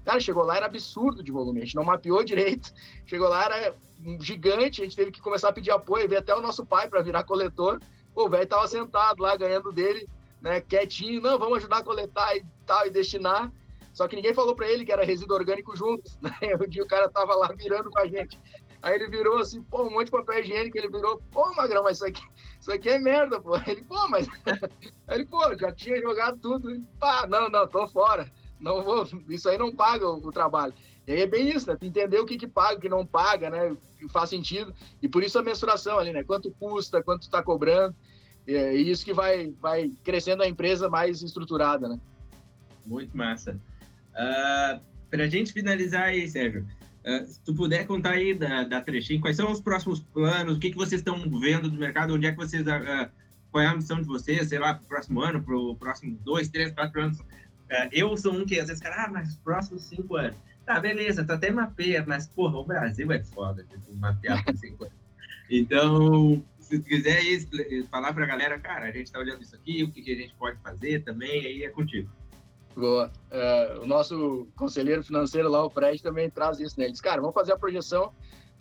Cara, chegou lá, era absurdo de volume, a gente não mapeou direito. Chegou lá, era gigante, a gente teve que começar a pedir apoio, veio até o nosso pai para virar coletor. Pô, o velho tava sentado lá, ganhando dele né, quietinho, não, vamos ajudar a coletar e tal, e destinar. Só que ninguém falou para ele que era resíduo orgânico junto, né? O dia o cara tava lá virando com a gente. Aí ele virou assim, pô, um monte de papel higiênico, ele virou, pô, Magrão, mas isso aqui, isso aqui é merda, pô. Ele, pô, mas... Aí ele, pô, já tinha jogado tudo. Pá, não, não, tô fora. Não vou, isso aí não paga o, o trabalho. E aí é bem isso, né? Entender o que que paga, o que não paga, né? Que faz sentido. E por isso a mensuração ali, né? Quanto custa, quanto tu tá cobrando. É isso que vai, vai crescendo a empresa mais estruturada, né? Muito massa. Uh, ah, Para a gente finalizar aí, Sérgio, uh, se tu puder contar aí da, da quais são os próximos planos, o que, que vocês estão vendo do mercado, onde é que vocês... Uh, qual é a missão de vocês, sei lá, para o próximo ano, para o próximo dois, três, quatro anos? eu sou um que às vezes, cara, ah, mas próximos cinco anos. Tá, beleza, tu até mapeia, mas, porra, o Brasil é foda, tipo, mapear por cinco anos. Então, se quiser falar para a galera, cara, a gente está olhando isso aqui, o que, que, a gente pode fazer também, aí é contigo. Boa. Uh, o nosso conselheiro financeiro lá, o Fred, também traz isso, né? Ele diz, cara, vamos fazer a projeção.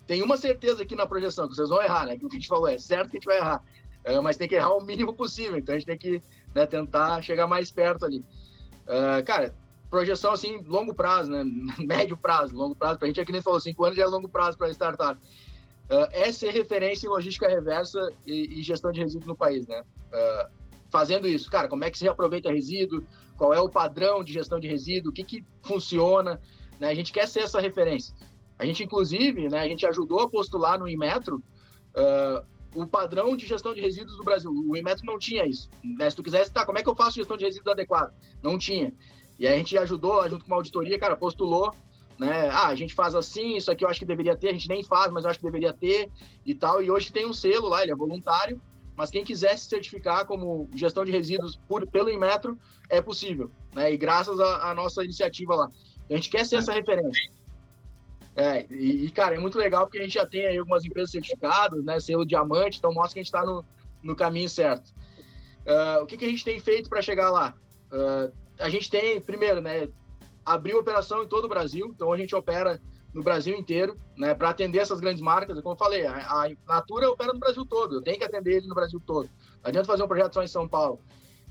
Tem uma certeza aqui na projeção, que vocês vão errar, né? Que o que a gente falou é certo que a gente vai errar, uh, mas tem que errar o mínimo possível. Então a gente tem que né, tentar chegar mais perto ali. Uh, cara, projeção assim, longo prazo, né? Médio prazo, longo prazo. Pra gente é que nem falou, cinco anos já é longo prazo para startup uh, é ser referência em logística reversa e, e gestão de resíduos no país, né? Uh, fazendo isso, cara, como é que se aproveita resíduo, qual é o padrão de gestão de resíduo, o que, que funciona, né? A gente quer ser essa referência. A gente, inclusive, né, a gente ajudou a postular no Inmetro uh, o padrão de gestão de resíduos do Brasil. O Inmetro não tinha isso. Né? Se tu quisesse, tá, como é que eu faço gestão de resíduos adequada? Não tinha. E a gente ajudou, junto com uma auditoria, cara, postulou né? Ah, a gente faz assim, isso aqui eu acho que deveria ter, a gente nem faz, mas eu acho que deveria ter e tal. E hoje tem um selo lá, ele é voluntário, mas quem quiser se certificar como gestão de resíduos por, pelo Inmetro, é possível, né? E graças à nossa iniciativa lá. A gente quer ser essa referência. É, e, cara, é muito legal porque a gente já tem aí algumas empresas certificadas, né? Selo diamante, então mostra que a gente está no, no caminho certo. Uh, o que, que a gente tem feito para chegar lá? Uh, a gente tem, primeiro, né? abriu operação em todo o Brasil, então a gente opera no Brasil inteiro, né, para atender essas grandes marcas. Como eu falei, a, a Natura opera no Brasil todo, eu tenho que atender ele no Brasil todo. Não adianta fazer um projeto só em São Paulo.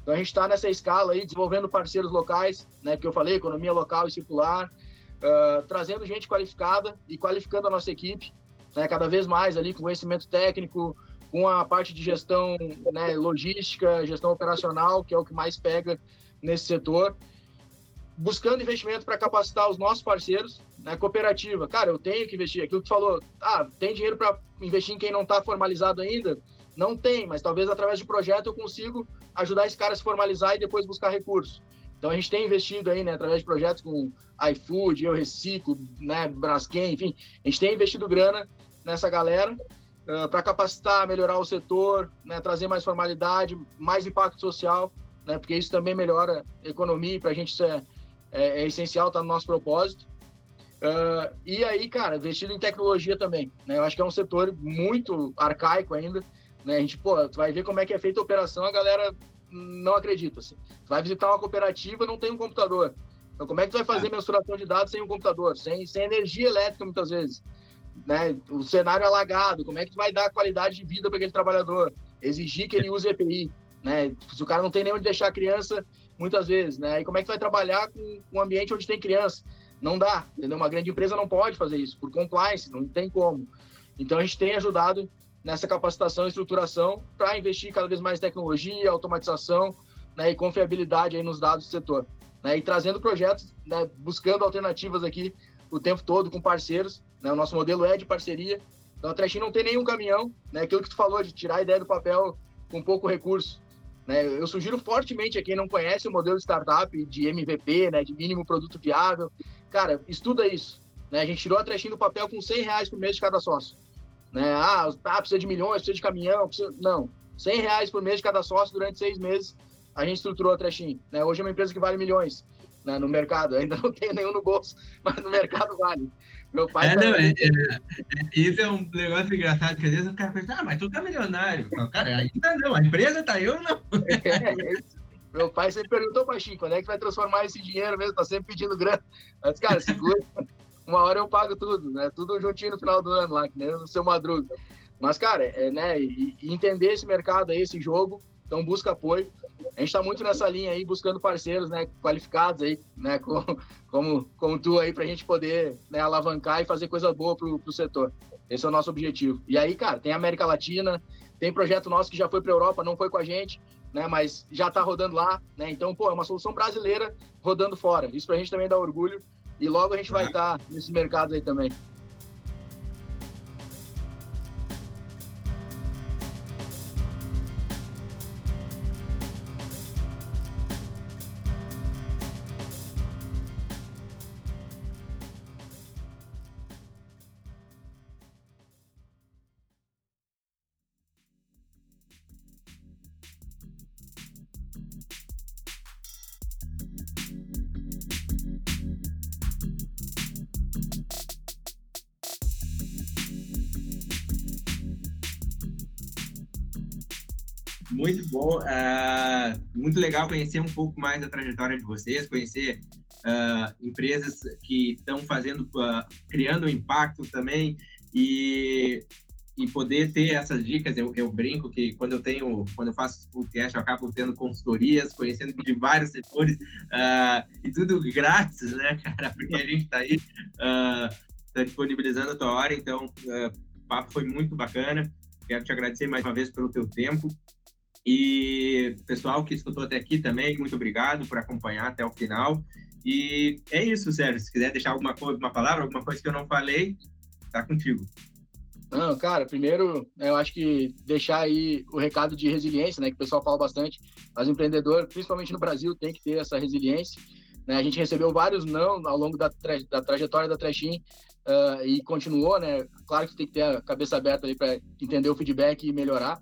Então a gente está nessa escala aí, desenvolvendo parceiros locais, né, que eu falei, economia local e circular, uh, trazendo gente qualificada e qualificando a nossa equipe, né, cada vez mais ali com conhecimento técnico, com a parte de gestão né, logística, gestão operacional, que é o que mais pega nesse setor buscando investimento para capacitar os nossos parceiros, né? Cooperativa, cara, eu tenho que investir. Aquilo que tu falou, ah, tem dinheiro para investir em quem não está formalizado ainda? Não tem, mas talvez através de projeto eu consigo ajudar esse cara a se formalizar e depois buscar recursos. Então a gente tem investido aí, né, através de projetos com iFood, Eu Reciclo, né, Braskem, enfim, a gente tem investido grana nessa galera uh, para capacitar, melhorar o setor, né, trazer mais formalidade, mais impacto social, né, porque isso também melhora a economia e para a gente isso é, é, é essencial, está no nosso propósito. Uh, e aí, cara, investido em tecnologia também. Né? Eu acho que é um setor muito arcaico ainda. Né? A gente, pô, tu vai ver como é que é feita a operação, a galera não acredita. Assim. Tu vai visitar uma cooperativa, não tem um computador. Então, como é que tu vai fazer é. mensuração de dados sem um computador? Sem, sem energia elétrica, muitas vezes. Né? O cenário alagado, como é que tu vai dar qualidade de vida para aquele trabalhador? Exigir que ele use EPI. Né? Se o cara não tem nem onde deixar a criança, muitas vezes, né? E como é que vai trabalhar com um ambiente onde tem criança? Não dá, entendeu? Uma grande empresa não pode fazer isso, por compliance, não tem como. Então, a gente tem ajudado nessa capacitação e estruturação para investir cada vez mais em tecnologia, automatização né, e confiabilidade aí nos dados do setor. né, e trazendo projetos, né, buscando alternativas aqui o tempo todo com parceiros. Né, o nosso modelo é de parceria. Então a Trashin não tem nenhum caminhão, né, aquilo que tu falou de tirar a ideia do papel com pouco recurso. Né, eu sugiro fortemente a quem não conhece o modelo de startup de MVP, né, de mínimo produto viável, cara, estuda isso. Né, a gente tirou a Trashin do papel com 100 reais por mês de cada sócio. Né, ah, ah, precisa de milhões, precisa de caminhão, precisa... não. 100 reais por mês de cada sócio durante seis meses a gente estruturou a Trashin. Né? Hoje é uma empresa que vale milhões né, no mercado. Ainda não tenho nenhum no bolso, mas no mercado vale. Meu pai. É, não, é, é, é, isso é um negócio engraçado, que às vezes o cara pensa, ah, mas tu tá milionário. Cara, ainda não, a empresa tá eu não. É, meu pai sempre perguntou Chico, quando é que vai transformar esse dinheiro mesmo? Tá sempre pedindo grana. Mas, cara, segura. Uma hora eu pago tudo, né? Tudo juntinho no final do ano lá, que nem no seu madruga. Mas, cara, é, né? E, e entender esse mercado aí, esse jogo, então busca apoio. A gente está muito nessa linha aí, buscando parceiros, né, qualificados aí, né, como, como, como tu aí, para a gente poder né, alavancar e fazer coisa boa pro, pro setor. Esse é o nosso objetivo. E aí, cara, tem América Latina, tem projeto nosso que já foi para Europa, não foi com a gente, né, mas já está rodando lá, né? Então, pô, é uma solução brasileira rodando fora. Isso para a gente também dá orgulho. E logo a gente vai estar tá nesses mercados aí também. Bom, uh, muito legal conhecer um pouco mais da trajetória de vocês, conhecer uh, empresas que estão fazendo, uh, criando impacto também e, e poder ter essas dicas. Eu, eu, brinco que quando eu tenho, quando eu faço podcast, eu acabo tendo consultorias, conhecendo de vários setores e tudo grátis, né, cara? Porque a gente está aí, está disponibilizando a tua hora, então o papo foi muito bacana. Quero te agradecer mais uma vez pelo teu tempo. E pessoal que escutou até aqui também, muito obrigado por acompanhar até o final. E é isso, Sérgio. Se quiser deixar alguma coisa, uma palavra, alguma coisa que eu não falei, tá contigo. Não, cara, primeiro eu acho que deixar aí o recado de resiliência, né, que o pessoal fala bastante, mas o empreendedor, principalmente no Brasil, tem que ter essa resiliência. Né? A gente recebeu vários não ao longo da, tra da trajetória da Trashin uh, e continuou, né? Claro que tem que ter a cabeça aberta aí para entender o feedback e melhorar.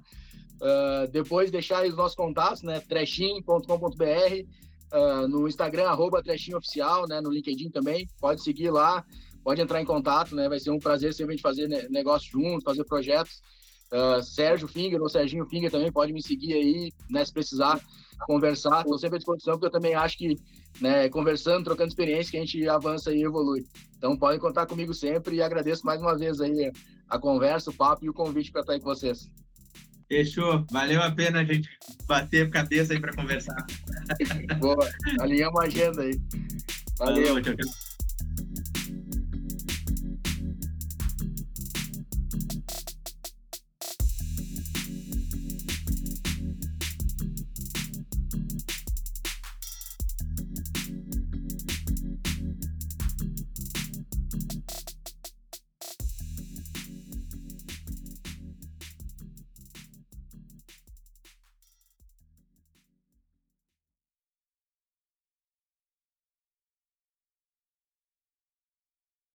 Uh, depois deixar os nossos contatos, né? Trechin.com.br, uh, ah, no Instagram, arroba Oficial, né? No LinkedIn também. Pode seguir lá, pode entrar em contato, né? Vai ser um prazer sempre fazer negócio juntos, fazer projetos. Uh, Sérgio Finger ou Serginho Finger também pode me seguir aí, né? Se precisar conversar, estou sempre à disposição, porque eu também acho que, né, conversando, trocando experiência, que a gente avança e evolui. Então, podem contar comigo sempre e agradeço mais uma vez aí a conversa, o papo e o convite para estar aí com vocês. Fechou. Valeu a pena a gente bater cabeça aí para conversar. Boa. Alinhamos a agenda aí. Valeu. Tchau, tchau.